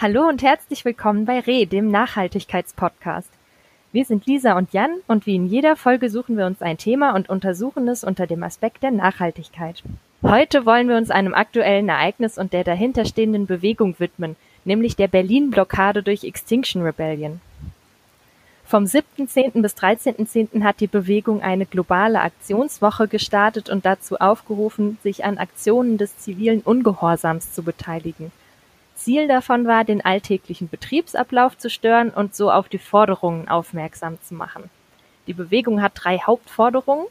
Hallo und herzlich willkommen bei Re, dem Nachhaltigkeitspodcast. Wir sind Lisa und Jan und wie in jeder Folge suchen wir uns ein Thema und untersuchen es unter dem Aspekt der Nachhaltigkeit. Heute wollen wir uns einem aktuellen Ereignis und der dahinterstehenden Bewegung widmen, nämlich der Berlin-Blockade durch Extinction Rebellion. Vom 7.10. bis 13.10. hat die Bewegung eine globale Aktionswoche gestartet und dazu aufgerufen, sich an Aktionen des zivilen Ungehorsams zu beteiligen. Ziel davon war, den alltäglichen Betriebsablauf zu stören und so auf die Forderungen aufmerksam zu machen. Die Bewegung hat drei Hauptforderungen.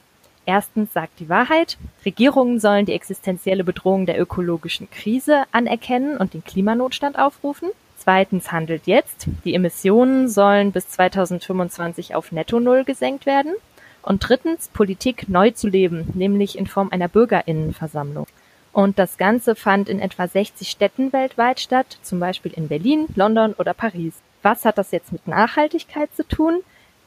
Erstens sagt die Wahrheit. Regierungen sollen die existenzielle Bedrohung der ökologischen Krise anerkennen und den Klimanotstand aufrufen. Zweitens handelt jetzt. Die Emissionen sollen bis 2025 auf Netto Null gesenkt werden. Und drittens Politik neu zu leben, nämlich in Form einer Bürgerinnenversammlung. Und das Ganze fand in etwa 60 Städten weltweit statt, zum Beispiel in Berlin, London oder Paris. Was hat das jetzt mit Nachhaltigkeit zu tun?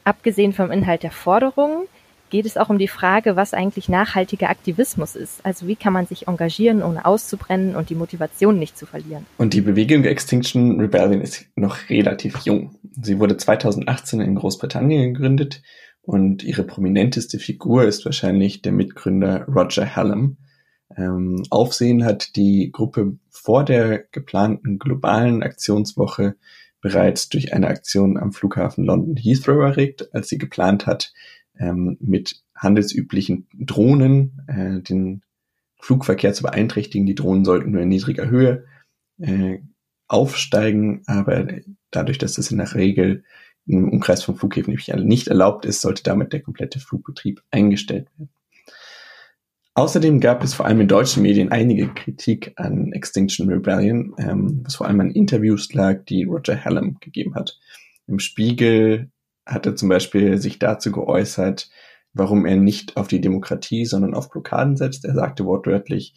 Abgesehen vom Inhalt der Forderungen geht es auch um die Frage, was eigentlich nachhaltiger Aktivismus ist. Also wie kann man sich engagieren, ohne auszubrennen und die Motivation nicht zu verlieren. Und die Bewegung Extinction Rebellion ist noch relativ jung. Sie wurde 2018 in Großbritannien gegründet und ihre prominenteste Figur ist wahrscheinlich der Mitgründer Roger Hallam. Ähm, Aufsehen hat die Gruppe vor der geplanten globalen Aktionswoche bereits durch eine Aktion am Flughafen London Heathrow erregt, als sie geplant hat, ähm, mit handelsüblichen Drohnen äh, den Flugverkehr zu beeinträchtigen. Die Drohnen sollten nur in niedriger Höhe äh, aufsteigen, aber dadurch, dass das in der Regel im Umkreis von Flughäfen nicht erlaubt ist, sollte damit der komplette Flugbetrieb eingestellt werden. Außerdem gab es vor allem in deutschen Medien einige Kritik an Extinction Rebellion, ähm, was vor allem an Interviews lag, die Roger Hallam gegeben hat. Im Spiegel hat er zum Beispiel sich dazu geäußert, warum er nicht auf die Demokratie, sondern auf Blockaden setzt. Er sagte wortwörtlich,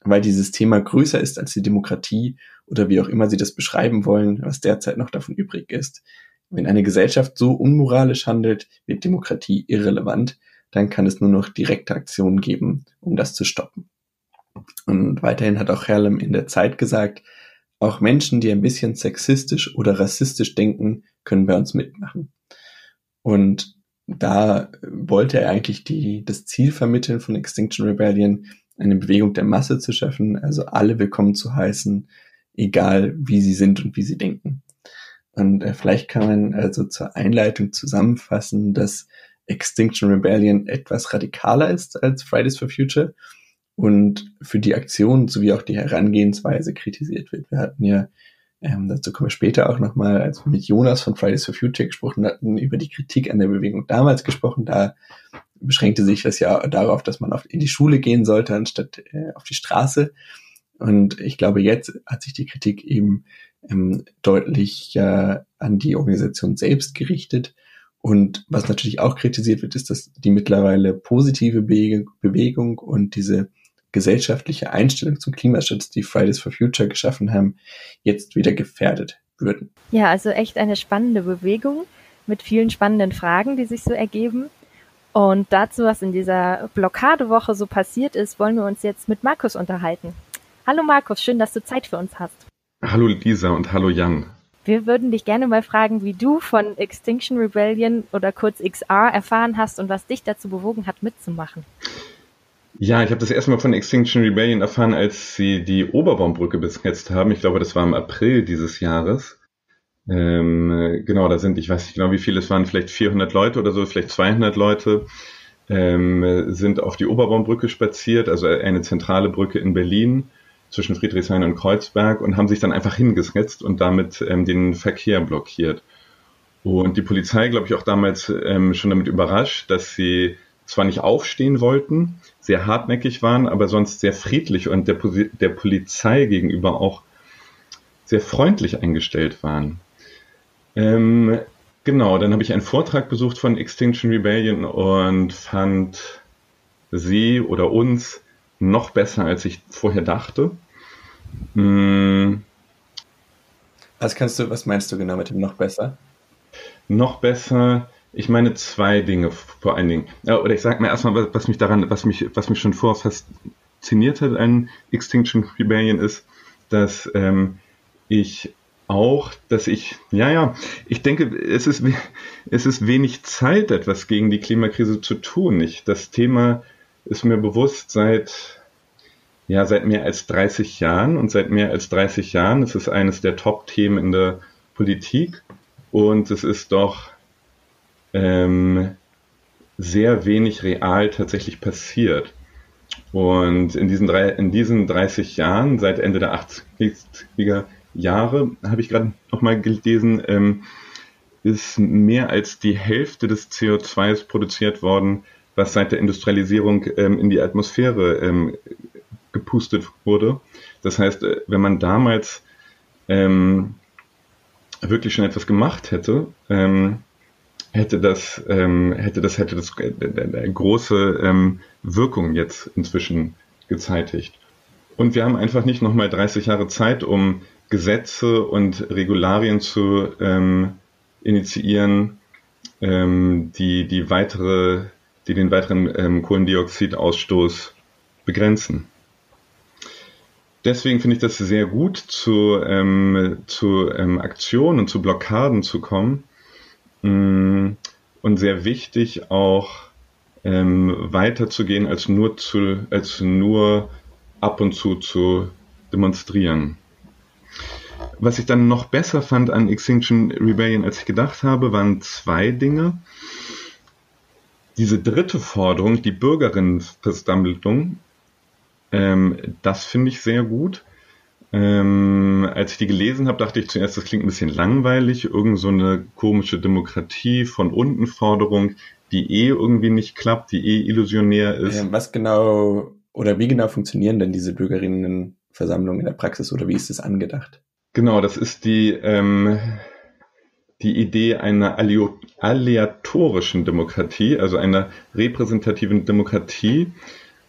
weil dieses Thema größer ist als die Demokratie oder wie auch immer Sie das beschreiben wollen, was derzeit noch davon übrig ist. Wenn eine Gesellschaft so unmoralisch handelt, wird Demokratie irrelevant, dann kann es nur noch direkte Aktionen geben, um das zu stoppen. Und weiterhin hat auch Herlem in der Zeit gesagt, auch Menschen, die ein bisschen sexistisch oder rassistisch denken, können bei uns mitmachen. Und da wollte er eigentlich die, das Ziel vermitteln von Extinction Rebellion, eine Bewegung der Masse zu schaffen, also alle willkommen zu heißen, egal wie sie sind und wie sie denken. Und äh, vielleicht kann man also zur Einleitung zusammenfassen, dass Extinction Rebellion etwas radikaler ist als Fridays for Future und für die Aktion sowie auch die Herangehensweise kritisiert wird. Wir hatten ja ähm, dazu kommen wir später auch nochmal, als wir mit Jonas von Fridays for Future gesprochen hatten, über die Kritik an der Bewegung damals gesprochen. Da beschränkte sich das ja darauf, dass man auf, in die Schule gehen sollte, anstatt äh, auf die Straße. Und ich glaube, jetzt hat sich die Kritik eben ähm, deutlich äh, an die Organisation selbst gerichtet. Und was natürlich auch kritisiert wird, ist, dass die mittlerweile positive Be Bewegung und diese gesellschaftliche Einstellung zum Klimaschutz, die Fridays for Future geschaffen haben, jetzt wieder gefährdet würden. Ja, also echt eine spannende Bewegung mit vielen spannenden Fragen, die sich so ergeben. Und dazu, was in dieser Blockadewoche so passiert ist, wollen wir uns jetzt mit Markus unterhalten. Hallo Markus, schön, dass du Zeit für uns hast. Hallo Lisa und hallo Jan. Wir würden dich gerne mal fragen, wie du von Extinction Rebellion oder kurz XR erfahren hast und was dich dazu bewogen hat, mitzumachen. Ja, ich habe das erstmal von Extinction Rebellion erfahren, als sie die Oberbaumbrücke besetzt haben. Ich glaube, das war im April dieses Jahres. Ähm, genau, da sind, ich weiß nicht genau, wie viele es waren, vielleicht 400 Leute oder so, vielleicht 200 Leute, ähm, sind auf die Oberbaumbrücke spaziert, also eine zentrale Brücke in Berlin zwischen Friedrichshain und Kreuzberg und haben sich dann einfach hingesetzt und damit ähm, den Verkehr blockiert. Und die Polizei, glaube ich, auch damals ähm, schon damit überrascht, dass sie zwar nicht aufstehen wollten, sehr hartnäckig waren, aber sonst sehr friedlich und der, der Polizei gegenüber auch sehr freundlich eingestellt waren. Ähm, genau, dann habe ich einen Vortrag besucht von Extinction Rebellion und fand sie oder uns noch besser, als ich vorher dachte. Hm. Was kannst du, was meinst du genau mit dem noch besser? Noch besser, ich meine zwei Dinge vor allen Dingen. Oder ich sage mir erstmal, was mich daran, was mich, was mich schon vorher fasziniert hat an Extinction Rebellion ist, dass ähm, ich auch, dass ich, ja, ja, ich denke, es ist, es ist wenig Zeit, etwas gegen die Klimakrise zu tun. Ich, das Thema ist mir bewusst seit, ja, seit mehr als 30 Jahren und seit mehr als 30 Jahren ist es eines der Top-Themen in der Politik und es ist doch ähm, sehr wenig real tatsächlich passiert. Und in diesen, drei, in diesen 30 Jahren, seit Ende der 80er Jahre, habe ich gerade nochmal gelesen, ähm, ist mehr als die Hälfte des CO2s produziert worden, was seit der Industrialisierung ähm, in die Atmosphäre ähm, gepustet wurde. Das heißt, äh, wenn man damals ähm, wirklich schon etwas gemacht hätte, ähm, hätte das, ähm, hätte das, hätte das äh, große ähm, Wirkung jetzt inzwischen gezeitigt. Und wir haben einfach nicht nochmal 30 Jahre Zeit, um Gesetze und Regularien zu initiieren, die, die, weitere, die den weiteren ähm, Kohlendioxidausstoß begrenzen. Deswegen finde ich das sehr gut, zu, ähm, zu ähm, Aktionen und zu Blockaden zu kommen. Mm, und sehr wichtig auch ähm, weiterzugehen, als nur, zu, als nur ab und zu zu demonstrieren. Was ich dann noch besser fand an Extinction Rebellion, als ich gedacht habe, waren zwei Dinge. Diese dritte Forderung, die Bürgerinnenversammlung, ähm, das finde ich sehr gut. Ähm, als ich die gelesen habe, dachte ich zuerst, das klingt ein bisschen langweilig, irgend so eine komische Demokratie von unten Forderung, die eh irgendwie nicht klappt, die eh illusionär ist. Ähm, was genau oder wie genau funktionieren denn diese Bürgerinnenversammlungen in der Praxis oder wie ist das angedacht? Genau, das ist die, ähm, die Idee einer aleatorischen Demokratie, also einer repräsentativen Demokratie.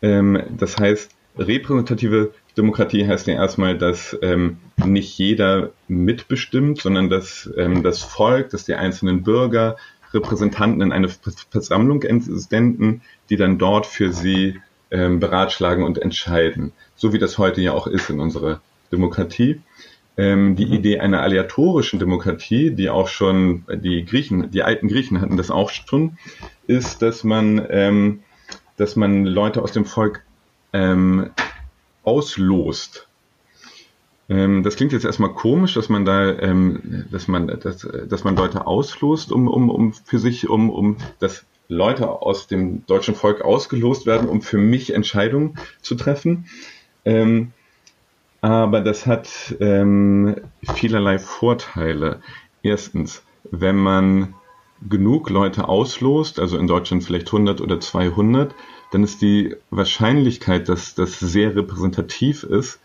Ähm, das heißt, repräsentative Demokratie heißt ja erstmal, dass ähm, nicht jeder mitbestimmt, sondern dass ähm, das Volk, dass die einzelnen Bürger Repräsentanten in eine Versammlung entsenden, die dann dort für sie beratschlagen und entscheiden. So wie das heute ja auch ist in unserer Demokratie ähm, die mhm. Idee einer aleatorischen Demokratie, die auch schon die Griechen, die alten Griechen hatten das auch schon, ist, dass man, ähm, dass man Leute aus dem Volk ähm, auslost. Ähm, das klingt jetzt erstmal komisch, dass man da, ähm, dass man, dass, dass man Leute auslost, um, um, um für sich, um, um, dass Leute aus dem deutschen Volk ausgelost werden, um für mich Entscheidungen zu treffen. Ähm, aber das hat ähm, vielerlei Vorteile. Erstens, wenn man genug Leute auslost, also in Deutschland vielleicht 100 oder 200, dann ist die Wahrscheinlichkeit, dass das sehr repräsentativ ist,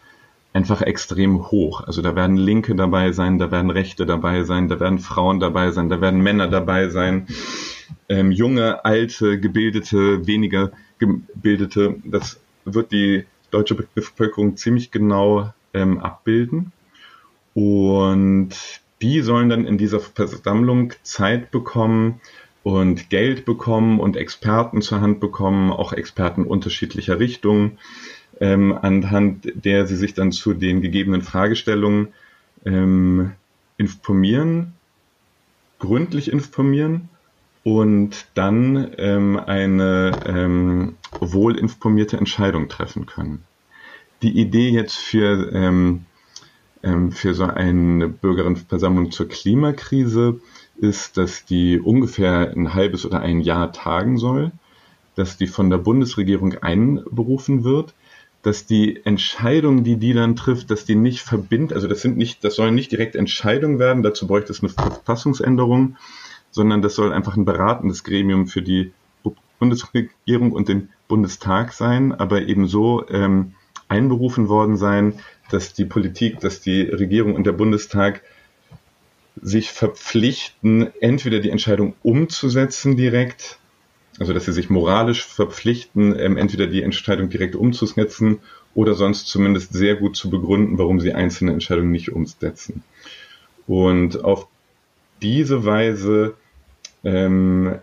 einfach extrem hoch. Also da werden Linke dabei sein, da werden Rechte dabei sein, da werden Frauen dabei sein, da werden Männer dabei sein, ähm, junge, alte, gebildete, weniger gebildete. Das wird die deutsche Bevölkerung ziemlich genau ähm, abbilden. Und die sollen dann in dieser Versammlung Zeit bekommen und Geld bekommen und Experten zur Hand bekommen, auch Experten unterschiedlicher Richtungen, ähm, anhand der sie sich dann zu den gegebenen Fragestellungen ähm, informieren, gründlich informieren und dann ähm, eine ähm, wohlinformierte Entscheidung treffen können. Die Idee jetzt für, ähm, ähm, für so eine Bürgerinnenversammlung zur Klimakrise ist, dass die ungefähr ein halbes oder ein Jahr tagen soll, dass die von der Bundesregierung einberufen wird, dass die Entscheidung, die die dann trifft, dass die nicht verbindet, also das sind nicht, das sollen nicht direkt Entscheidungen werden, dazu bräuchte es eine Verfassungsänderung, sondern das soll einfach ein beratendes Gremium für die Bundesregierung und den Bundestag sein, aber eben so ähm, einberufen worden sein, dass die Politik, dass die Regierung und der Bundestag sich verpflichten, entweder die Entscheidung umzusetzen direkt, also dass sie sich moralisch verpflichten, ähm, entweder die Entscheidung direkt umzusetzen oder sonst zumindest sehr gut zu begründen, warum sie einzelne Entscheidungen nicht umsetzen. Und auf diese Weise ähm,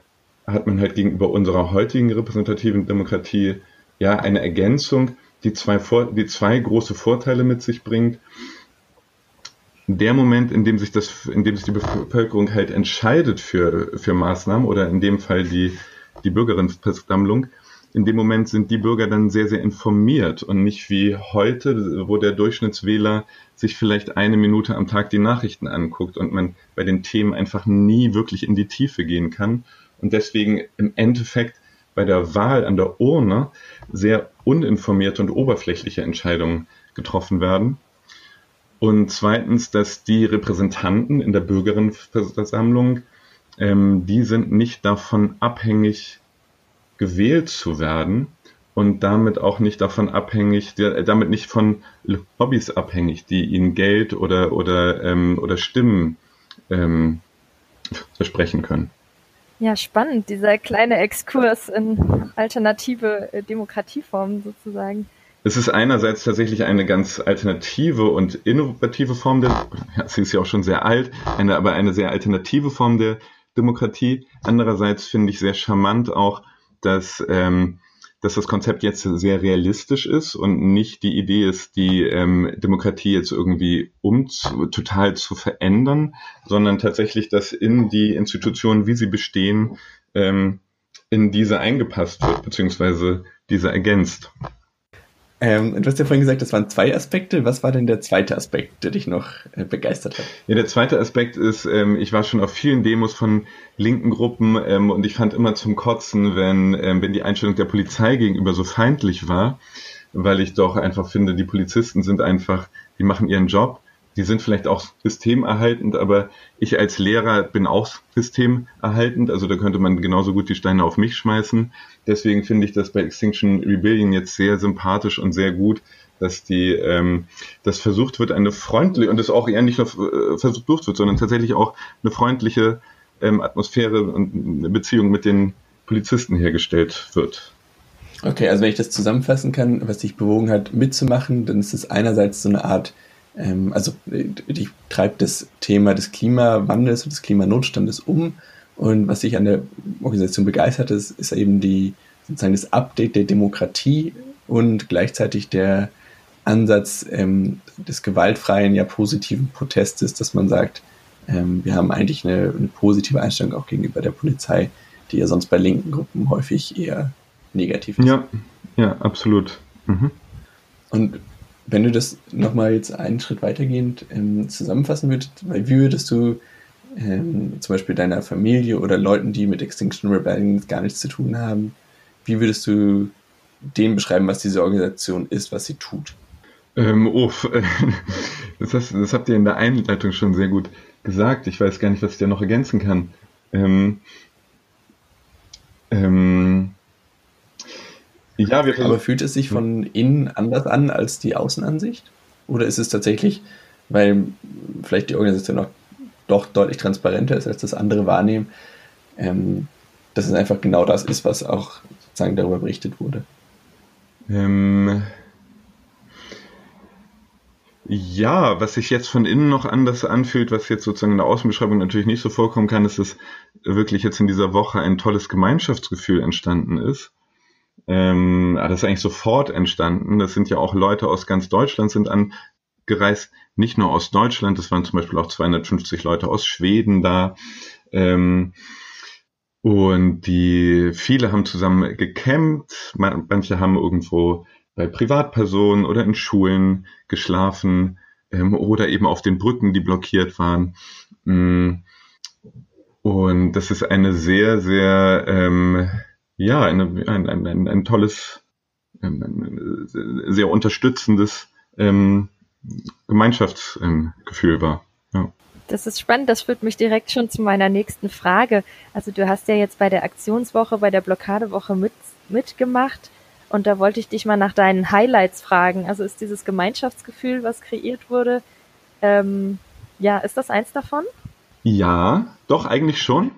hat man halt gegenüber unserer heutigen repräsentativen Demokratie ja eine Ergänzung, die zwei, Vor die zwei große Vorteile mit sich bringt. der Moment, in dem sich das, in dem sich die Bevölkerung halt entscheidet für, für Maßnahmen oder in dem Fall die, die Bürgerinnenversammlung, in dem Moment sind die Bürger dann sehr, sehr informiert und nicht wie heute, wo der Durchschnittswähler sich vielleicht eine Minute am Tag die Nachrichten anguckt und man bei den Themen einfach nie wirklich in die Tiefe gehen kann und deswegen im Endeffekt bei der Wahl an der Urne sehr uninformierte und oberflächliche Entscheidungen getroffen werden. Und zweitens, dass die Repräsentanten in der Bürgerinnenversammlung, ähm, die sind nicht davon abhängig, gewählt zu werden und damit auch nicht davon abhängig, damit nicht von Hobbys abhängig, die ihnen Geld oder oder ähm, oder Stimmen ähm, versprechen können. Ja, spannend, dieser kleine Exkurs in alternative äh, Demokratieformen sozusagen. Es ist einerseits tatsächlich eine ganz alternative und innovative Form der, ja, sie ist ja auch schon sehr alt, eine, aber eine sehr alternative Form der Demokratie. Andererseits finde ich sehr charmant auch, dass, ähm, dass das Konzept jetzt sehr realistisch ist und nicht die Idee ist, die ähm, Demokratie jetzt irgendwie um total zu verändern, sondern tatsächlich, dass in die Institutionen, wie sie bestehen, ähm, in diese eingepasst wird, beziehungsweise diese ergänzt. Ähm, du hast ja vorhin gesagt, das waren zwei Aspekte. Was war denn der zweite Aspekt, der dich noch äh, begeistert hat? Ja, der zweite Aspekt ist, ähm, ich war schon auf vielen Demos von linken Gruppen ähm, und ich fand immer zum Kotzen, wenn, ähm, wenn die Einstellung der Polizei gegenüber so feindlich war, weil ich doch einfach finde, die Polizisten sind einfach, die machen ihren Job die sind vielleicht auch systemerhaltend, aber ich als Lehrer bin auch systemerhaltend, also da könnte man genauso gut die Steine auf mich schmeißen. Deswegen finde ich das bei Extinction Rebellion jetzt sehr sympathisch und sehr gut, dass die, ähm, das versucht wird, eine freundliche, und das auch eher nicht nur äh, versucht wird, sondern tatsächlich auch eine freundliche ähm, Atmosphäre und eine Beziehung mit den Polizisten hergestellt wird. Okay, also wenn ich das zusammenfassen kann, was dich bewogen hat, mitzumachen, dann ist es einerseits so eine Art ähm, also die treibt das Thema des Klimawandels und des Klimanotstandes um. Und was sich an der Organisation begeistert ist, ist eben die sozusagen das Update der Demokratie und gleichzeitig der Ansatz ähm, des gewaltfreien, ja positiven Protestes, dass man sagt, ähm, wir haben eigentlich eine, eine, positive Einstellung auch gegenüber der Polizei, die ja sonst bei linken Gruppen häufig eher negativ ist. Ja, ja, absolut. Mhm. Und wenn du das nochmal jetzt einen Schritt weitergehend ähm, zusammenfassen würdest, wie würdest du ähm, zum Beispiel deiner Familie oder Leuten, die mit Extinction Rebellion gar nichts zu tun haben, wie würdest du denen beschreiben, was diese Organisation ist, was sie tut? Ähm, oh, das, hast, das habt ihr in der Einleitung schon sehr gut gesagt. Ich weiß gar nicht, was ich da noch ergänzen kann. Ähm, ähm, ja, wir Aber fühlt es sich von innen anders an als die Außenansicht? Oder ist es tatsächlich, weil vielleicht die Organisation auch doch deutlich transparenter ist, als das andere wahrnehmen, ähm, dass es einfach genau das ist, was auch sozusagen darüber berichtet wurde? Ähm, ja, was sich jetzt von innen noch anders anfühlt, was jetzt sozusagen in der Außenbeschreibung natürlich nicht so vorkommen kann, ist, dass wirklich jetzt in dieser Woche ein tolles Gemeinschaftsgefühl entstanden ist. Ähm, das ist eigentlich sofort entstanden. Das sind ja auch Leute aus ganz Deutschland sind angereist, nicht nur aus Deutschland, es waren zum Beispiel auch 250 Leute aus Schweden da. Ähm, und die, viele haben zusammen gecampt, manche haben irgendwo bei Privatpersonen oder in Schulen geschlafen ähm, oder eben auf den Brücken, die blockiert waren. Mm. Und das ist eine sehr, sehr ähm, ja, eine, ein, ein, ein, ein tolles, ein, sehr unterstützendes ähm, Gemeinschaftsgefühl war. Ja. Das ist spannend, das führt mich direkt schon zu meiner nächsten Frage. Also du hast ja jetzt bei der Aktionswoche, bei der Blockadewoche mit, mitgemacht und da wollte ich dich mal nach deinen Highlights fragen. Also ist dieses Gemeinschaftsgefühl, was kreiert wurde, ähm, ja, ist das eins davon? Ja, doch, eigentlich schon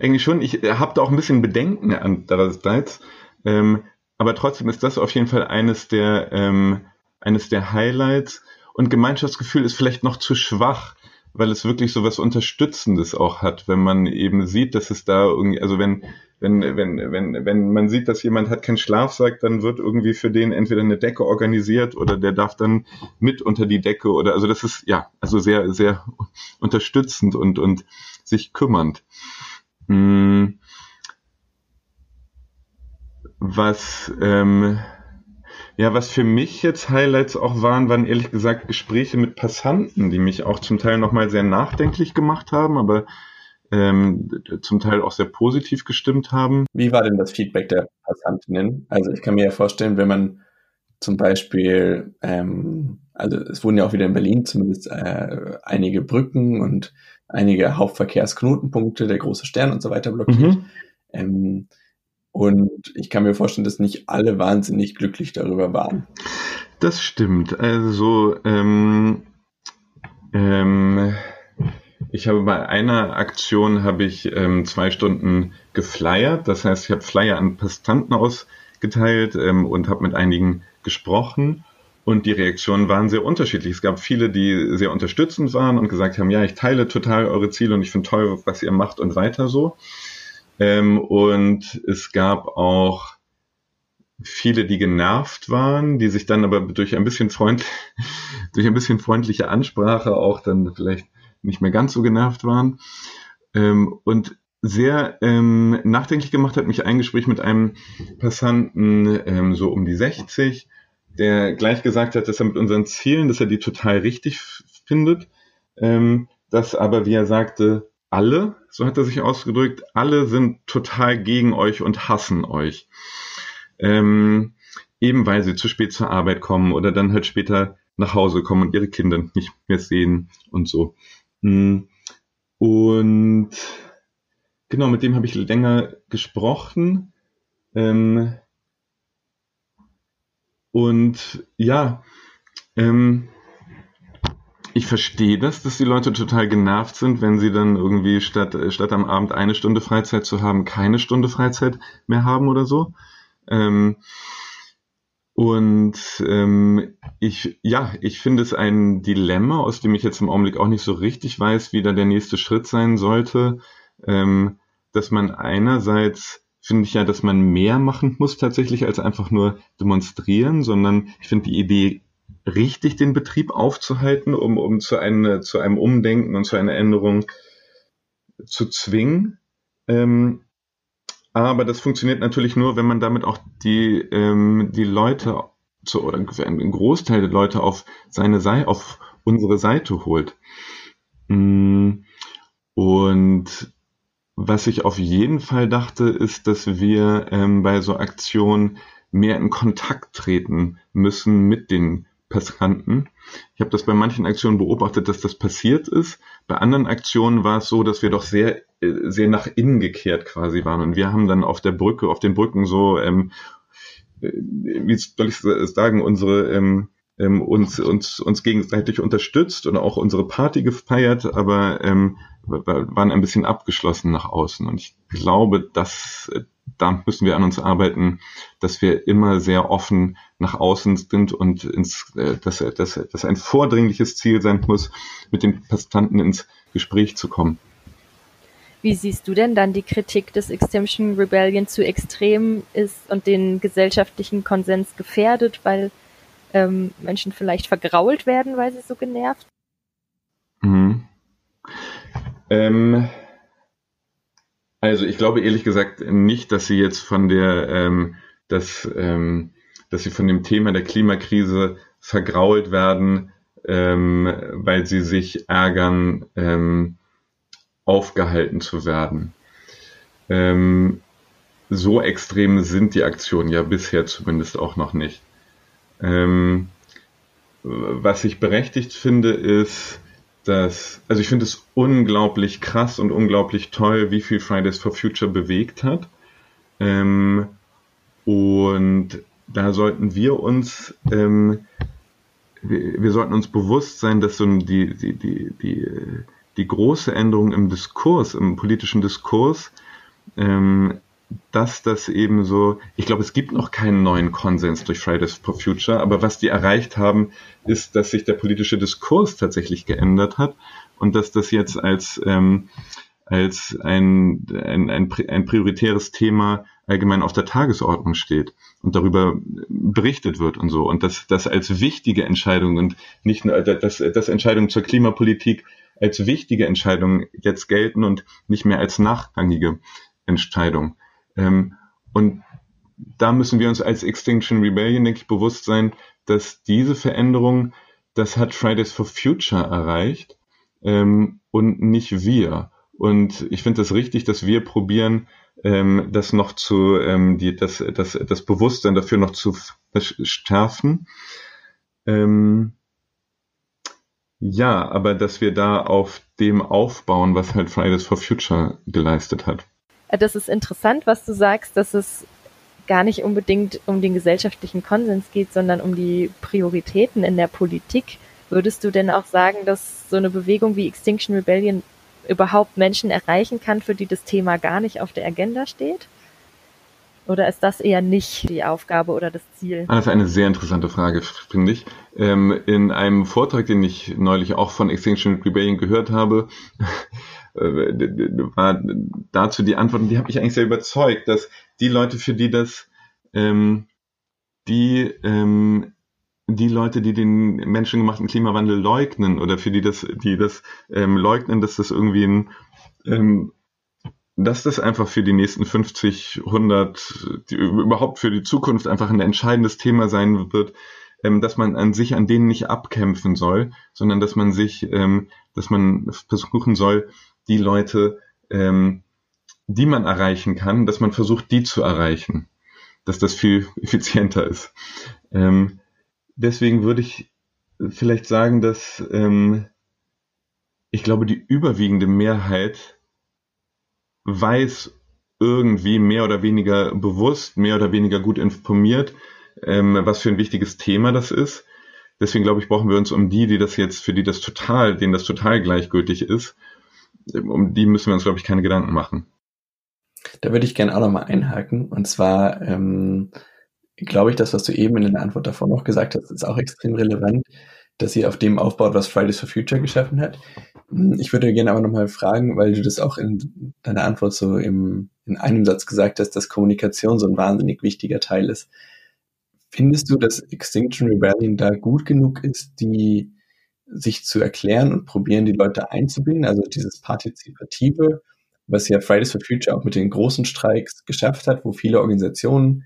eigentlich schon. Ich äh, habe da auch ein bisschen Bedenken andererseits. Ähm, aber trotzdem ist das auf jeden Fall eines der, ähm, eines der Highlights. Und Gemeinschaftsgefühl ist vielleicht noch zu schwach, weil es wirklich so was Unterstützendes auch hat, wenn man eben sieht, dass es da irgendwie, also wenn wenn, wenn, wenn, wenn man sieht, dass jemand hat keinen Schlafsack, dann wird irgendwie für den entweder eine Decke organisiert oder der darf dann mit unter die Decke oder also das ist ja also sehr, sehr unterstützend und, und sich kümmernd. Hm. Was ähm, ja, was für mich jetzt Highlights auch waren, waren ehrlich gesagt Gespräche mit Passanten, die mich auch zum Teil nochmal sehr nachdenklich gemacht haben, aber ähm, zum Teil auch sehr positiv gestimmt haben. Wie war denn das Feedback der Passantinnen? Also ich kann mir ja vorstellen, wenn man zum Beispiel, ähm, also es wurden ja auch wieder in Berlin zumindest äh, einige Brücken und einige Hauptverkehrsknotenpunkte, der große Stern und so weiter blockiert. Mhm. Ähm, und ich kann mir vorstellen, dass nicht alle wahnsinnig glücklich darüber waren. Das stimmt. Also ähm, ähm, ich habe bei einer Aktion habe ich ähm, zwei Stunden geflyert. Das heißt, ich habe Flyer an Passanten ausgeteilt ähm, und habe mit einigen gesprochen. Und die Reaktionen waren sehr unterschiedlich. Es gab viele, die sehr unterstützend waren und gesagt haben, ja, ich teile total eure Ziele und ich finde toll, was ihr macht und weiter so. Ähm, und es gab auch viele, die genervt waren, die sich dann aber durch ein bisschen freund, durch ein bisschen freundliche Ansprache auch dann vielleicht nicht mehr ganz so genervt waren. Ähm, und sehr ähm, nachdenklich gemacht hat mich ein Gespräch mit einem Passanten, ähm, so um die 60, der gleich gesagt hat, dass er mit unseren Zielen, dass er die total richtig findet, ähm, dass aber, wie er sagte, alle, so hat er sich ausgedrückt, alle sind total gegen euch und hassen euch. Ähm, eben weil sie zu spät zur Arbeit kommen oder dann halt später nach Hause kommen und ihre Kinder nicht mehr sehen und so. Hm. Und genau, mit dem habe ich länger gesprochen. Ähm, und ja, ähm, ich verstehe das, dass die Leute total genervt sind, wenn sie dann irgendwie statt, statt am Abend eine Stunde Freizeit zu haben, keine Stunde Freizeit mehr haben oder so. Ähm, und ähm, ich, ja, ich finde es ein Dilemma, aus dem ich jetzt im Augenblick auch nicht so richtig weiß, wie da der nächste Schritt sein sollte, ähm, dass man einerseits finde ich ja, dass man mehr machen muss tatsächlich als einfach nur demonstrieren, sondern ich finde die Idee richtig, den Betrieb aufzuhalten, um, um zu, einem, zu einem Umdenken und zu einer Änderung zu zwingen. Ähm, aber das funktioniert natürlich nur, wenn man damit auch die, ähm, die Leute zu, oder einen Großteil der Leute auf seine Seite, auf unsere Seite holt. Mm, und was ich auf jeden Fall dachte, ist, dass wir ähm, bei so Aktionen mehr in Kontakt treten müssen mit den Passanten. Ich habe das bei manchen Aktionen beobachtet, dass das passiert ist. Bei anderen Aktionen war es so, dass wir doch sehr, äh, sehr nach innen gekehrt quasi waren. Und wir haben dann auf der Brücke, auf den Brücken so, ähm, äh, wie soll ich sagen, unsere ähm, ähm, uns, uns, uns gegenseitig unterstützt und auch unsere Party gefeiert, aber ähm, waren ein bisschen abgeschlossen nach außen. Und ich glaube, dass da müssen wir an uns arbeiten, dass wir immer sehr offen nach außen sind und ins, äh, dass, dass, dass ein vordringliches Ziel sein muss, mit den Passanten ins Gespräch zu kommen. Wie siehst du denn dann die Kritik des Extinction Rebellion zu extrem ist und den gesellschaftlichen Konsens gefährdet, weil ähm, Menschen vielleicht vergrault werden, weil sie so genervt? Mhm. Ähm, also ich glaube ehrlich gesagt nicht, dass sie jetzt von der, ähm, dass, ähm, dass sie von dem Thema der Klimakrise vergrault werden, ähm, weil sie sich ärgern, ähm, aufgehalten zu werden. Ähm, so extrem sind die Aktionen ja bisher zumindest auch noch nicht. Ähm, was ich berechtigt finde, ist, dass, also ich finde es unglaublich krass und unglaublich toll, wie viel Fridays for Future bewegt hat. Ähm, und da sollten wir uns, ähm, wir, wir, sollten uns bewusst sein, dass so die, die, die, die, die große Änderung im Diskurs, im politischen Diskurs, ähm, dass das eben so, ich glaube, es gibt noch keinen neuen Konsens durch Fridays for Future, aber was die erreicht haben, ist, dass sich der politische Diskurs tatsächlich geändert hat und dass das jetzt als, ähm, als ein, ein, ein, ein prioritäres Thema allgemein auf der Tagesordnung steht und darüber berichtet wird und so. Und dass das als wichtige Entscheidung und nicht nur, dass, dass Entscheidungen zur Klimapolitik als wichtige Entscheidung jetzt gelten und nicht mehr als nachrangige Entscheidung. Ähm, und da müssen wir uns als Extinction Rebellion, denke ich, bewusst sein, dass diese Veränderung, das hat Fridays for Future erreicht ähm, und nicht wir. Und ich finde das richtig, dass wir probieren, ähm, das noch zu, ähm, die, das, das, das Bewusstsein dafür noch zu schärfen. Ähm, ja, aber dass wir da auf dem aufbauen, was halt Fridays for Future geleistet hat. Das ist interessant, was du sagst, dass es gar nicht unbedingt um den gesellschaftlichen Konsens geht, sondern um die Prioritäten in der Politik. Würdest du denn auch sagen, dass so eine Bewegung wie Extinction Rebellion überhaupt Menschen erreichen kann, für die das Thema gar nicht auf der Agenda steht? Oder ist das eher nicht die Aufgabe oder das Ziel? Das ist eine sehr interessante Frage, finde ich. Ähm, in einem Vortrag, den ich neulich auch von Extinction Rebellion gehört habe, äh, war dazu die Antwort, und die habe ich eigentlich sehr überzeugt, dass die Leute, für die das, ähm, die ähm, die Leute, die den menschengemachten Klimawandel leugnen oder für die das, die das ähm, leugnen, dass das irgendwie ein, ähm, dass das einfach für die nächsten 50, 100, die, überhaupt für die Zukunft einfach ein entscheidendes Thema sein wird, ähm, dass man an sich an denen nicht abkämpfen soll, sondern dass man sich, ähm, dass man versuchen soll, die Leute, ähm, die man erreichen kann, dass man versucht, die zu erreichen, dass das viel effizienter ist. Ähm, deswegen würde ich vielleicht sagen, dass ähm, ich glaube, die überwiegende Mehrheit weiß irgendwie mehr oder weniger bewusst, mehr oder weniger gut informiert, ähm, was für ein wichtiges Thema das ist. Deswegen glaube ich, brauchen wir uns um die, die das jetzt, für die das total, denen das total gleichgültig ist, um die müssen wir uns, glaube ich, keine Gedanken machen. Da würde ich gerne auch nochmal einhaken. Und zwar ähm, glaube ich, das, was du eben in der Antwort davor noch gesagt hast, ist auch extrem relevant, dass sie auf dem aufbaut, was Fridays for Future geschaffen hat. Hm, ich würde gerne aber nochmal fragen, weil du das auch in deiner Antwort so im, in einem Satz gesagt hast, dass Kommunikation so ein wahnsinnig wichtiger Teil ist. Findest du, dass Extinction Rebellion da gut genug ist, die sich zu erklären und probieren, die Leute einzubinden? Also dieses Partizipative, was ja Fridays for Future auch mit den großen Streiks geschafft hat, wo viele Organisationen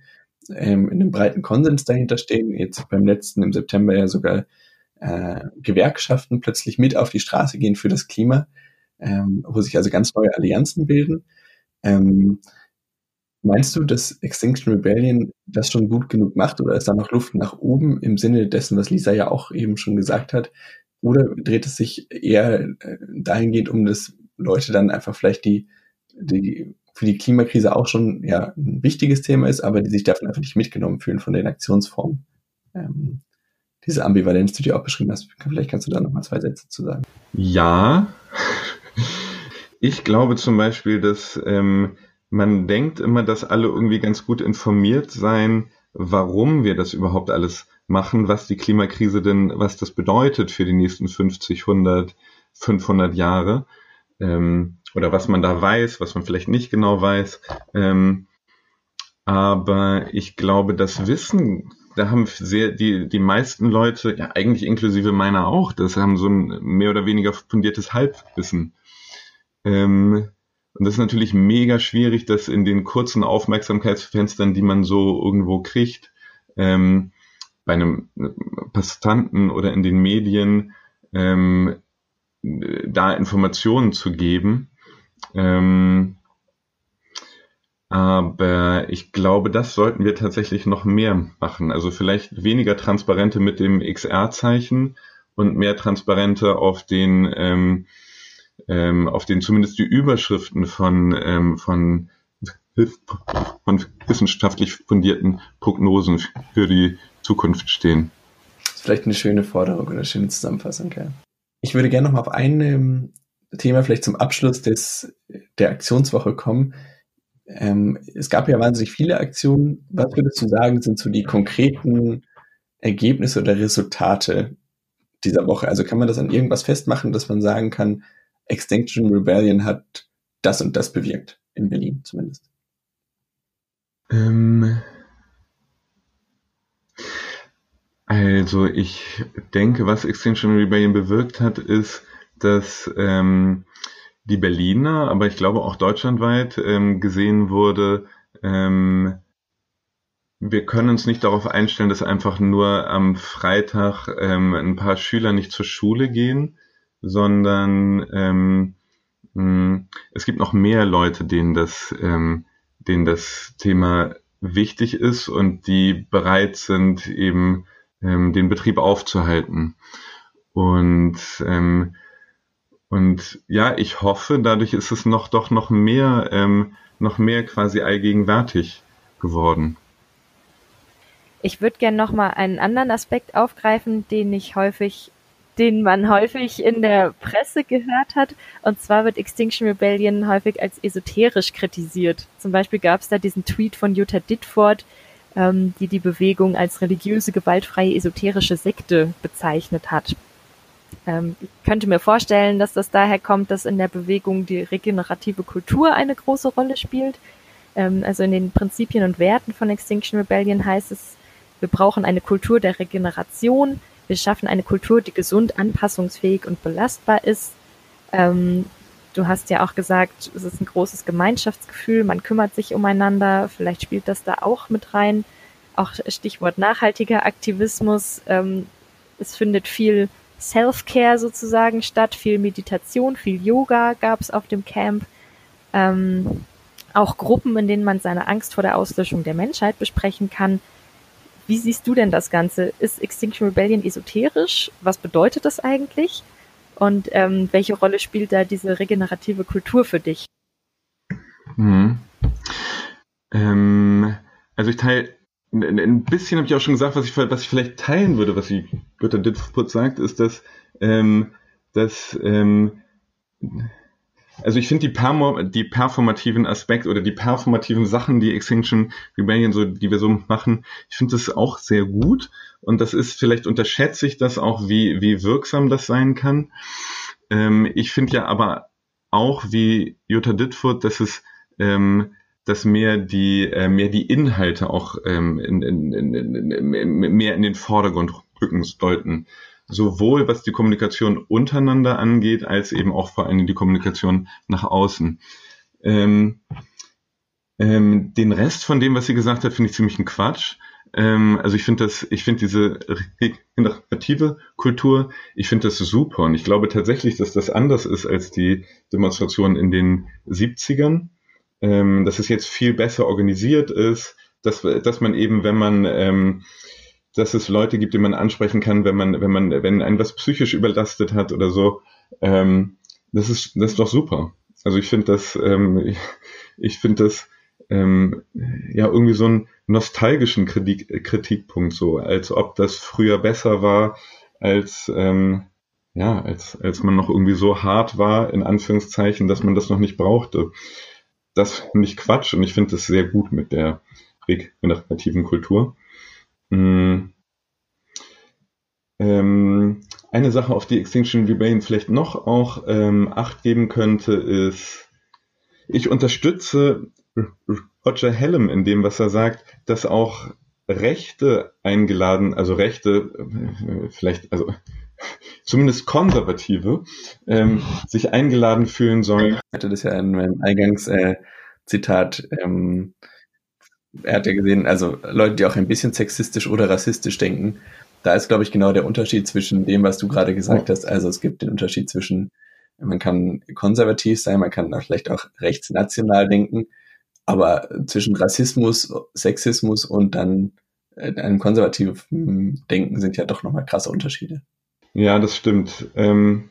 ähm, in einem breiten Konsens dahinter stehen. Jetzt beim letzten im September ja sogar äh, Gewerkschaften plötzlich mit auf die Straße gehen für das Klima, ähm, wo sich also ganz neue Allianzen bilden. Ähm, meinst du, dass Extinction Rebellion das schon gut genug macht oder ist da noch Luft nach oben im Sinne dessen, was Lisa ja auch eben schon gesagt hat? Oder dreht es sich eher äh, dahingehend um, dass Leute dann einfach vielleicht die, die für die Klimakrise auch schon ja ein wichtiges Thema ist, aber die sich davon einfach nicht mitgenommen fühlen von den Aktionsformen. Ähm, diese Ambivalenz, die du auch beschrieben hast, vielleicht kannst du da nochmal zwei Sätze zu sagen. Ja, ich glaube zum Beispiel, dass ähm, man denkt immer, dass alle irgendwie ganz gut informiert seien, warum wir das überhaupt alles machen, was die Klimakrise denn, was das bedeutet für die nächsten 50, 100, 500 Jahre. Ähm, oder was man da weiß, was man vielleicht nicht genau weiß. Ähm, aber ich glaube, das Wissen, da haben sehr die die meisten Leute, ja eigentlich inklusive meiner auch, das haben so ein mehr oder weniger fundiertes Halbwissen. Ähm, und das ist natürlich mega schwierig, das in den kurzen Aufmerksamkeitsfenstern, die man so irgendwo kriegt, ähm, bei einem Passanten oder in den Medien, ähm, da Informationen zu geben. Ähm, aber ich glaube, das sollten wir tatsächlich noch mehr machen. Also vielleicht weniger Transparente mit dem XR-Zeichen und mehr Transparente auf den, ähm, ähm, auf den zumindest die Überschriften von, ähm, von, von wissenschaftlich fundierten Prognosen für die Zukunft stehen. Das ist vielleicht eine schöne Forderung oder eine schöne Zusammenfassung, ja. Ich würde gerne noch mal auf ein ähm, Thema vielleicht zum Abschluss des, der Aktionswoche kommen. Ähm, es gab ja wahnsinnig viele Aktionen. Was würdest du sagen, sind so die konkreten Ergebnisse oder Resultate dieser Woche? Also kann man das an irgendwas festmachen, dass man sagen kann, Extinction Rebellion hat das und das bewirkt, in Berlin zumindest? Ähm, also ich denke, was Extinction Rebellion bewirkt hat, ist, dass ähm, die Berliner, aber ich glaube auch deutschlandweit ähm, gesehen wurde, ähm, wir können uns nicht darauf einstellen, dass einfach nur am Freitag ähm, ein paar Schüler nicht zur Schule gehen, sondern ähm, mh, es gibt noch mehr Leute, denen das, ähm, denen das Thema wichtig ist und die bereit sind, eben ähm, den Betrieb aufzuhalten. Und ähm, und ja, ich hoffe, dadurch ist es noch doch noch mehr, ähm, noch mehr quasi allgegenwärtig geworden. Ich würde gerne noch mal einen anderen Aspekt aufgreifen, den ich häufig, den man häufig in der Presse gehört hat. Und zwar wird Extinction Rebellion häufig als esoterisch kritisiert. Zum Beispiel gab es da diesen Tweet von Jutta Ditford, ähm, die die Bewegung als religiöse, gewaltfreie, esoterische Sekte bezeichnet hat. Ähm, ich könnte mir vorstellen, dass das daher kommt, dass in der Bewegung die regenerative Kultur eine große Rolle spielt. Ähm, also in den Prinzipien und Werten von Extinction Rebellion heißt es, wir brauchen eine Kultur der Regeneration. Wir schaffen eine Kultur, die gesund, anpassungsfähig und belastbar ist. Ähm, du hast ja auch gesagt, es ist ein großes Gemeinschaftsgefühl, man kümmert sich umeinander. Vielleicht spielt das da auch mit rein. Auch Stichwort nachhaltiger Aktivismus. Ähm, es findet viel Self-Care sozusagen statt, viel Meditation, viel Yoga gab es auf dem Camp. Ähm, auch Gruppen, in denen man seine Angst vor der Auslöschung der Menschheit besprechen kann. Wie siehst du denn das Ganze? Ist Extinction Rebellion esoterisch? Was bedeutet das eigentlich? Und ähm, welche Rolle spielt da diese regenerative Kultur für dich? Hm. Ähm, also ich teile ein bisschen habe ich auch schon gesagt, was ich, was ich vielleicht teilen würde, was die Götter Ditfurt sagt, ist, dass, ähm, dass ähm, also ich finde die, die performativen Aspekte oder die performativen Sachen, die Extinction Rebellion so, die wir so machen, ich finde das auch sehr gut. Und das ist, vielleicht unterschätze ich das auch, wie, wie wirksam das sein kann. Ähm, ich finde ja aber auch, wie Jutta Ditfurt, dass es ähm, dass mehr die, äh, mehr die Inhalte auch ähm, in, in, in, mehr in den Vordergrund rücken sollten. Sowohl was die Kommunikation untereinander angeht, als eben auch vor allem die Kommunikation nach außen. Ähm, ähm, den Rest von dem, was sie gesagt hat, finde ich ziemlich ein Quatsch. Ähm, also ich finde das, ich finde diese regenerative Kultur, ich finde das super und ich glaube tatsächlich, dass das anders ist als die Demonstration in den 70ern ähm, dass es jetzt viel besser organisiert ist, dass, dass man eben, wenn man, ähm, dass es Leute gibt, die man ansprechen kann, wenn man, wenn man, wenn ein was psychisch überlastet hat oder so, ähm, das ist, das ist doch super. Also ich finde das, ähm, ich, finde das ähm, ja irgendwie so einen nostalgischen Kritik, Kritikpunkt so, als ob das früher besser war, als ähm, ja, als als man noch irgendwie so hart war in Anführungszeichen, dass man das noch nicht brauchte das finde ich Quatsch und ich finde das sehr gut mit der regenerativen Kultur. Mhm. Ähm, eine Sache, auf die Extinction Rebellion vielleicht noch auch ähm, Acht geben könnte, ist, ich unterstütze Roger Hallam in dem, was er sagt, dass auch Rechte eingeladen, also Rechte, äh, vielleicht, also zumindest Konservative, ähm, sich eingeladen fühlen sollen. Ich hatte das ja in meinem Eingangszitat. Äh, ähm, er hat ja gesehen, also Leute, die auch ein bisschen sexistisch oder rassistisch denken, da ist, glaube ich, genau der Unterschied zwischen dem, was du gerade gesagt hast. Also es gibt den Unterschied zwischen, man kann konservativ sein, man kann auch vielleicht auch rechtsnational denken, aber zwischen Rassismus, Sexismus und dann äh, einem konservativen Denken sind ja doch nochmal krasse Unterschiede. Ja, das stimmt. Ähm,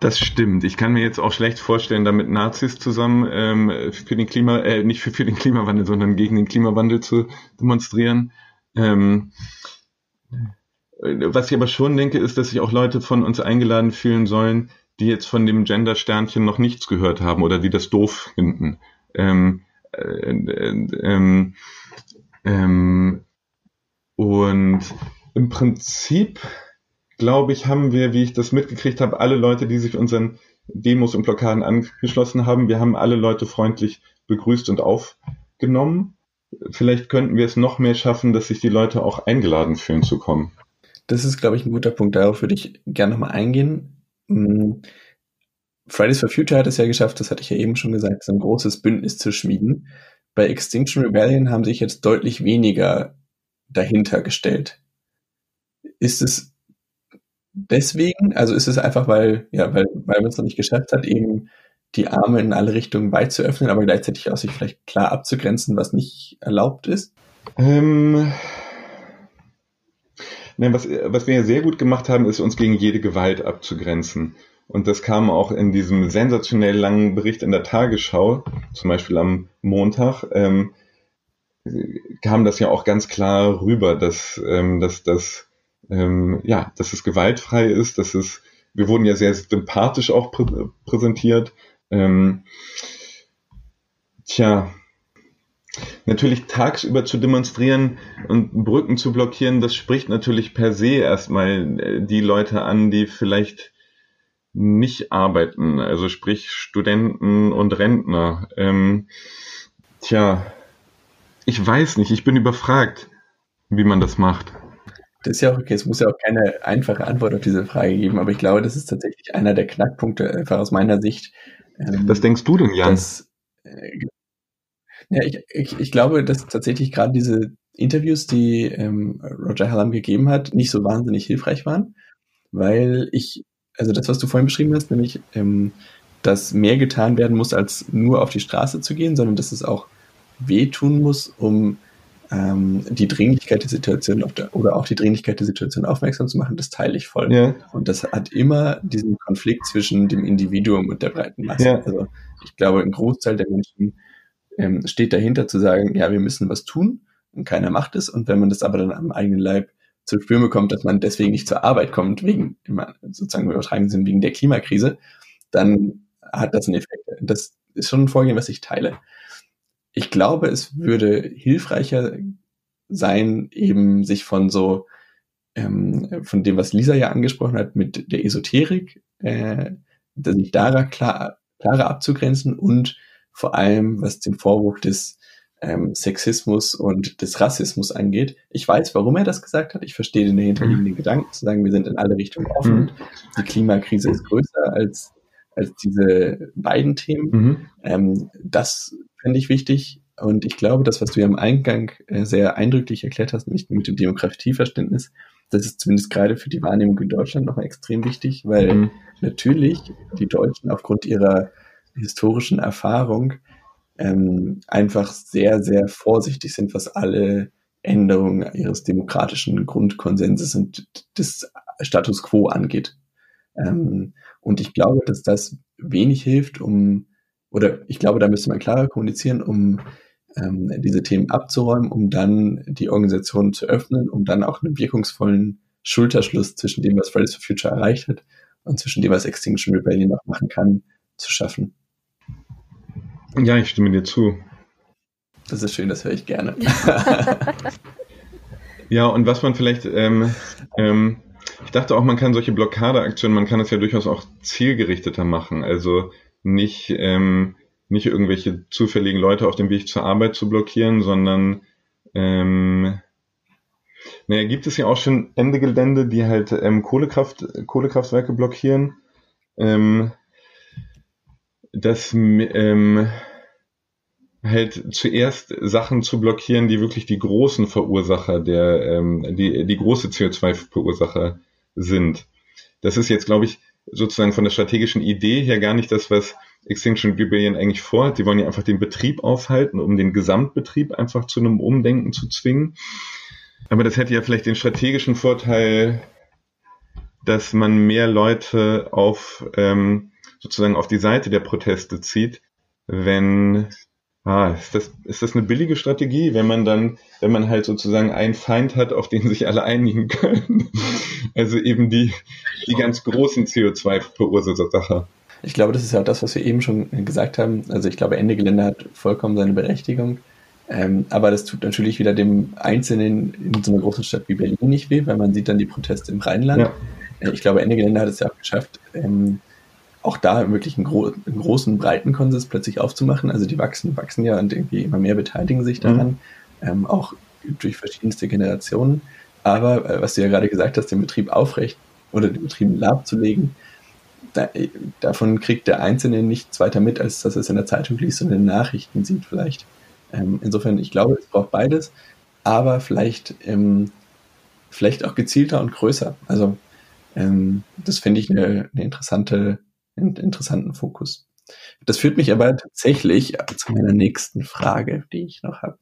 das stimmt. Ich kann mir jetzt auch schlecht vorstellen, da mit Nazis zusammen ähm, für den Klima, äh, nicht für, für den Klimawandel, sondern gegen den Klimawandel zu demonstrieren. Ähm, was ich aber schon denke, ist, dass sich auch Leute von uns eingeladen fühlen sollen, die jetzt von dem Gender-Sternchen noch nichts gehört haben oder die das doof finden. Ähm, äh, äh, ähm, ähm, und im Prinzip glaube ich, haben wir, wie ich das mitgekriegt habe, alle Leute, die sich unseren Demos und Blockaden angeschlossen haben, wir haben alle Leute freundlich begrüßt und aufgenommen. Vielleicht könnten wir es noch mehr schaffen, dass sich die Leute auch eingeladen fühlen zu kommen. Das ist, glaube ich, ein guter Punkt. Darauf würde ich gerne nochmal eingehen. Hm. Fridays for Future hat es ja geschafft, das hatte ich ja eben schon gesagt, so ein großes Bündnis zu schmieden. Bei Extinction Rebellion haben sich jetzt deutlich weniger dahinter gestellt. Ist es deswegen, also ist es einfach, weil, ja, weil, weil man es noch nicht geschafft hat, eben die Arme in alle Richtungen weit zu öffnen, aber gleichzeitig auch sich vielleicht klar abzugrenzen, was nicht erlaubt ist? Ähm, ne, was, was wir ja sehr gut gemacht haben, ist uns gegen jede Gewalt abzugrenzen. Und das kam auch in diesem sensationell langen Bericht in der Tagesschau, zum Beispiel am Montag, ähm, kam das ja auch ganz klar rüber, dass, ähm, dass, dass, ähm, ja, dass es gewaltfrei ist, dass es, wir wurden ja sehr sympathisch auch prä präsentiert. Ähm, tja, natürlich tagsüber zu demonstrieren und Brücken zu blockieren, das spricht natürlich per se erstmal äh, die Leute an, die vielleicht nicht arbeiten, also sprich Studenten und Rentner. Ähm, tja, ich weiß nicht, ich bin überfragt, wie man das macht. Das ist ja auch okay, es muss ja auch keine einfache Antwort auf diese Frage geben, aber ich glaube, das ist tatsächlich einer der Knackpunkte, einfach aus meiner Sicht. Ähm, Was denkst du denn, Jan? Dass, äh, ja, ich, ich, ich glaube, dass tatsächlich gerade diese Interviews, die ähm, Roger Hallam gegeben hat, nicht so wahnsinnig hilfreich waren, weil ich also das, was du vorhin beschrieben hast, nämlich, ähm, dass mehr getan werden muss, als nur auf die Straße zu gehen, sondern dass es auch wehtun muss, um die Dringlichkeit der Situation der, oder auch die Dringlichkeit der Situation aufmerksam zu machen, das teile ich voll. Ja. Und das hat immer diesen Konflikt zwischen dem Individuum und der breiten Masse. Ja. Also ich glaube, ein Großteil der Menschen ähm, steht dahinter zu sagen, ja, wir müssen was tun und keiner macht es. Und wenn man das aber dann am eigenen Leib zu spüren bekommt, dass man deswegen nicht zur Arbeit kommt, wegen, sozusagen im übertragenen Sinn, wegen der Klimakrise, dann hat das einen Effekt. Das ist schon ein Vorgehen, was ich teile. Ich glaube, es würde hilfreicher sein, eben sich von so, ähm, von dem, was Lisa ja angesprochen hat, mit der Esoterik, äh, sich daran klar, klarer abzugrenzen und vor allem, was den Vorwurf des ähm, Sexismus und des Rassismus angeht. Ich weiß, warum er das gesagt hat. Ich verstehe den dahinterliegenden mhm. Gedanken, zu sagen, wir sind in alle Richtungen offen. Mhm. Die Klimakrise ist größer als, als diese beiden Themen. Mhm. Ähm, das finde ich wichtig. Und ich glaube, das, was du ja im Eingang äh, sehr eindrücklich erklärt hast, nämlich mit dem Demokratieverständnis, das ist zumindest gerade für die Wahrnehmung in Deutschland nochmal extrem wichtig, weil mhm. natürlich die Deutschen aufgrund ihrer historischen Erfahrung ähm, einfach sehr, sehr vorsichtig sind, was alle Änderungen ihres demokratischen Grundkonsenses und des Status quo angeht. Ähm, und ich glaube, dass das wenig hilft, um, oder ich glaube, da müsste man klarer kommunizieren, um ähm, diese Themen abzuräumen, um dann die Organisation zu öffnen, um dann auch einen wirkungsvollen Schulterschluss zwischen dem, was Fridays for Future erreicht hat und zwischen dem, was Extinction Rebellion noch machen kann, zu schaffen. Ja, ich stimme dir zu. Das ist schön, das höre ich gerne. ja, und was man vielleicht, ähm, ähm, ich dachte auch, man kann solche Blockadeaktionen, man kann das ja durchaus auch zielgerichteter machen. Also nicht, ähm, nicht irgendwelche zufälligen Leute auf dem Weg zur Arbeit zu blockieren, sondern ähm, naja, gibt es ja auch schon Ende Gelände, die halt ähm, Kohlekraft, Kohlekraftwerke blockieren. Ähm, dass ähm, halt zuerst Sachen zu blockieren, die wirklich die großen Verursacher der, ähm, die, die große CO2-Verursacher sind. Das ist jetzt, glaube ich, sozusagen von der strategischen Idee her gar nicht das, was Extinction Rebellion eigentlich vorhat. Die wollen ja einfach den Betrieb aufhalten, um den Gesamtbetrieb einfach zu einem Umdenken zu zwingen. Aber das hätte ja vielleicht den strategischen Vorteil, dass man mehr Leute auf ähm, sozusagen auf die Seite der Proteste zieht, wenn ah, ist das, ist das eine billige Strategie, wenn man dann, wenn man halt sozusagen einen Feind hat, auf den sich alle einigen können. Also eben die, die ganz großen CO2-Verursacher. Ich glaube, das ist ja auch das, was wir eben schon gesagt haben. Also ich glaube, Ende Gelände hat vollkommen seine Berechtigung. Ähm, aber das tut natürlich wieder dem Einzelnen in so einer großen Stadt wie Berlin nicht weh, weil man sieht dann die Proteste im Rheinland. Ja. äh, ich glaube, Ende Gelände hat es ja auch geschafft, ähm, auch da wirklich einen, gro einen, großen, breiten Konsens plötzlich aufzumachen. Also die wachsen, wachsen ja und irgendwie immer mehr beteiligen sich daran, mhm. ähm, auch durch verschiedenste Generationen. Aber äh, was du ja gerade gesagt hast, den Betrieb aufrecht oder den Betrieb lahmzulegen, da, davon kriegt der Einzelne nichts weiter mit, als dass er es in der Zeitung liest und in den Nachrichten sieht vielleicht. Ähm, insofern, ich glaube, es braucht beides, aber vielleicht, ähm, vielleicht auch gezielter und größer. Also ähm, das finde ich eine, eine interessante, interessanten Fokus. Das führt mich aber tatsächlich zu meiner nächsten Frage, die ich noch habe.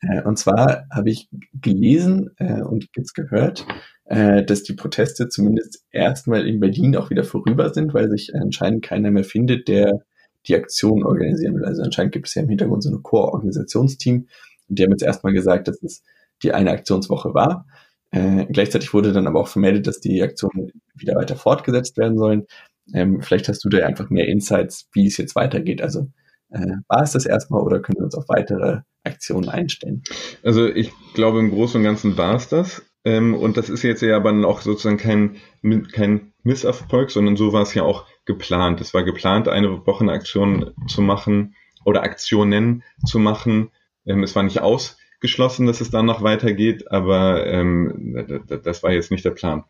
Äh, und zwar habe ich gelesen äh, und jetzt gehört, äh, dass die Proteste zumindest erstmal in Berlin auch wieder vorüber sind, weil sich anscheinend keiner mehr findet, der die Aktion organisieren will. Also anscheinend gibt es ja im Hintergrund so ein Core-Organisationsteam. Und die haben jetzt erstmal gesagt, dass es die eine Aktionswoche war. Äh, gleichzeitig wurde dann aber auch vermeldet, dass die Aktionen wieder weiter fortgesetzt werden sollen. Ähm, vielleicht hast du da einfach mehr Insights, wie es jetzt weitergeht. Also äh, war es das erstmal oder können wir uns auf weitere Aktionen einstellen? Also ich glaube, im Großen und Ganzen war es das. Ähm, und das ist jetzt ja aber auch sozusagen kein, kein Misserfolg, sondern so war es ja auch geplant. Es war geplant, eine Wochenaktion zu machen oder Aktionen zu machen. Ähm, es war nicht ausgeschlossen, dass es dann noch weitergeht, aber ähm, das war jetzt nicht der Plan.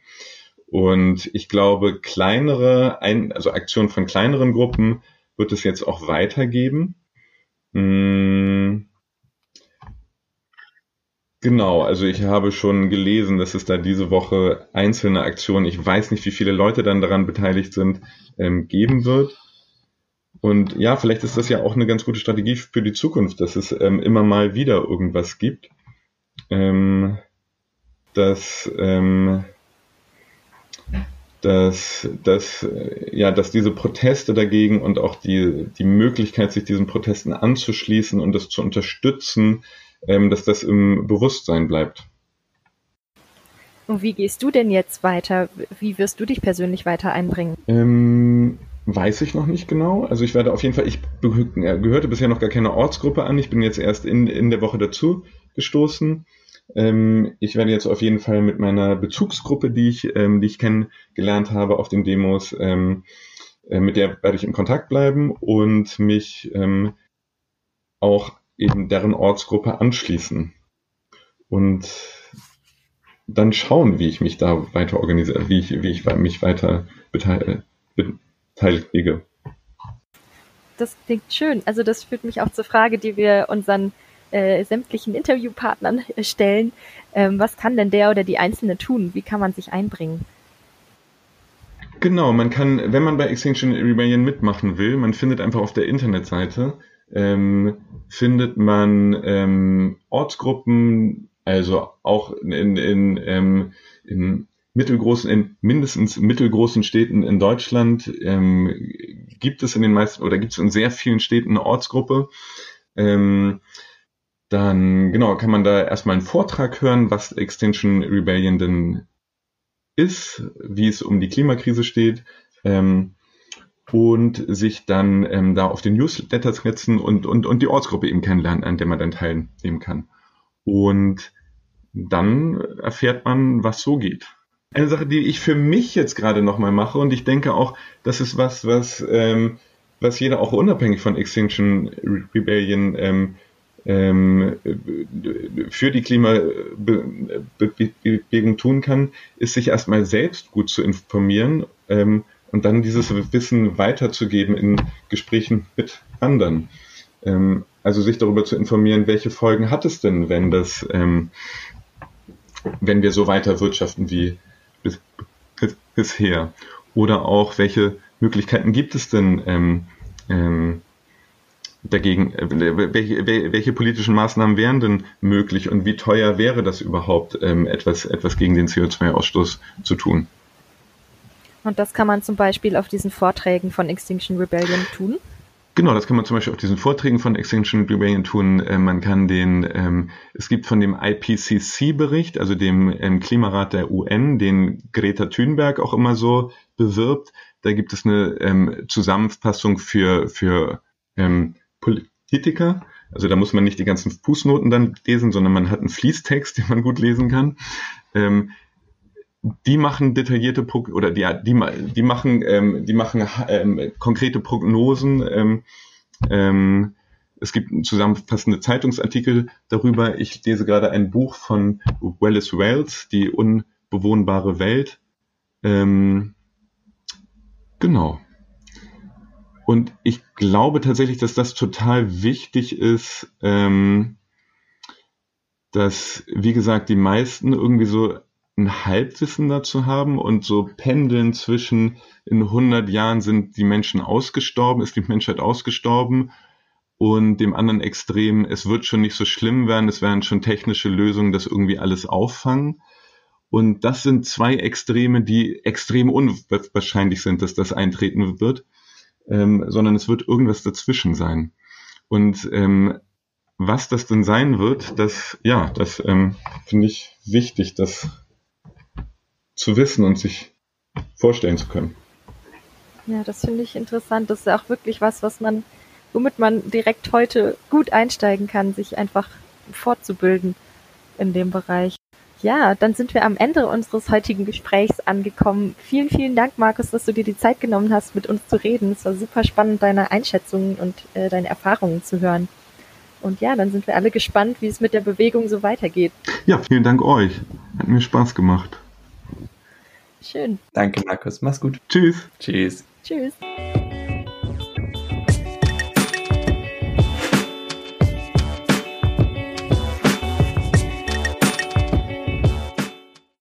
Und ich glaube, kleinere, also Aktionen von kleineren Gruppen wird es jetzt auch weitergeben. Hm. Genau, also ich habe schon gelesen, dass es da diese Woche einzelne Aktionen, ich weiß nicht, wie viele Leute dann daran beteiligt sind, ähm, geben wird. Und ja, vielleicht ist das ja auch eine ganz gute Strategie für die Zukunft, dass es ähm, immer mal wieder irgendwas gibt, ähm, dass ähm, dass, dass, ja, dass diese Proteste dagegen und auch die, die Möglichkeit, sich diesen Protesten anzuschließen und das zu unterstützen, ähm, dass das im Bewusstsein bleibt. Und wie gehst du denn jetzt weiter? Wie wirst du dich persönlich weiter einbringen? Ähm, weiß ich noch nicht genau. Also ich werde auf jeden Fall, ich gehörte bisher noch gar keine Ortsgruppe an. Ich bin jetzt erst in, in der Woche dazu gestoßen. Ähm, ich werde jetzt auf jeden Fall mit meiner Bezugsgruppe, die ich, ähm, die ich kennengelernt habe auf den Demos, ähm, äh, mit der werde ich in Kontakt bleiben und mich ähm, auch eben deren Ortsgruppe anschließen. Und dann schauen, wie ich mich da weiter organisiere, wie ich, wie ich mich weiter beteilige. Das klingt schön. Also das führt mich auch zur Frage, die wir unseren äh, sämtlichen Interviewpartnern stellen. Ähm, was kann denn der oder die Einzelne tun? Wie kann man sich einbringen? Genau, man kann, wenn man bei Extinction Rebellion mitmachen will, man findet einfach auf der Internetseite, ähm, findet man ähm, Ortsgruppen, also auch in, in, ähm, in mittelgroßen, in mindestens mittelgroßen Städten in Deutschland ähm, gibt es in den meisten oder gibt es in sehr vielen Städten eine Ortsgruppe. Ähm, dann genau kann man da erstmal einen Vortrag hören, was Extinction Rebellion denn ist, wie es um die Klimakrise steht ähm, und sich dann ähm, da auf den Newsletter setzen und, und, und die Ortsgruppe eben kennenlernen, an der man dann teilnehmen kann. Und dann erfährt man, was so geht. Eine Sache, die ich für mich jetzt gerade nochmal mache und ich denke auch, das ist was, was, ähm, was jeder auch unabhängig von Extinction Rebellion ähm, für die Klimabewegung tun kann, ist sich erstmal selbst gut zu informieren ähm, und dann dieses Wissen weiterzugeben in Gesprächen mit anderen. Ähm, also sich darüber zu informieren, welche Folgen hat es denn, wenn das, ähm, wenn wir so weiter wirtschaften wie bis, bis, bisher? Oder auch, welche Möglichkeiten gibt es denn, ähm, ähm, dagegen, äh, welche, welche politischen Maßnahmen wären denn möglich und wie teuer wäre das überhaupt, ähm, etwas, etwas gegen den CO2-Ausstoß zu tun? Und das kann man zum Beispiel auf diesen Vorträgen von Extinction Rebellion tun? Genau, das kann man zum Beispiel auf diesen Vorträgen von Extinction Rebellion tun. Äh, man kann den, ähm, es gibt von dem IPCC-Bericht, also dem ähm, Klimarat der UN, den Greta Thunberg auch immer so bewirbt. Da gibt es eine ähm, Zusammenfassung für, für ähm, Politiker. Also da muss man nicht die ganzen Fußnoten dann lesen, sondern man hat einen Fließtext, den man gut lesen kann. Ähm, die machen detaillierte Pro oder die, die, die machen, ähm, die machen ähm, konkrete Prognosen. Ähm, ähm, es gibt zusammenfassende Zeitungsartikel darüber. Ich lese gerade ein Buch von Wallace Wells, die unbewohnbare Welt. Ähm, genau. Und ich glaube tatsächlich, dass das total wichtig ist, ähm, dass, wie gesagt, die meisten irgendwie so ein Halbwissen dazu haben und so pendeln zwischen in 100 Jahren sind die Menschen ausgestorben, ist die Menschheit ausgestorben und dem anderen Extrem, es wird schon nicht so schlimm werden, es werden schon technische Lösungen, das irgendwie alles auffangen. Und das sind zwei Extreme, die extrem unwahrscheinlich sind, dass das eintreten wird, ähm, sondern es wird irgendwas dazwischen sein. Und ähm, was das denn sein wird, das, ja, das ähm, finde ich wichtig, das zu wissen und sich vorstellen zu können. Ja, das finde ich interessant. Das ist auch wirklich was, was man, womit man direkt heute gut einsteigen kann, sich einfach fortzubilden in dem Bereich. Ja, dann sind wir am Ende unseres heutigen Gesprächs angekommen. Vielen, vielen Dank, Markus, dass du dir die Zeit genommen hast, mit uns zu reden. Es war super spannend, deine Einschätzungen und äh, deine Erfahrungen zu hören. Und ja, dann sind wir alle gespannt, wie es mit der Bewegung so weitergeht. Ja, vielen Dank euch. Hat mir Spaß gemacht. Schön. Danke, Markus. Mach's gut. Tschüss. Tschüss. Tschüss.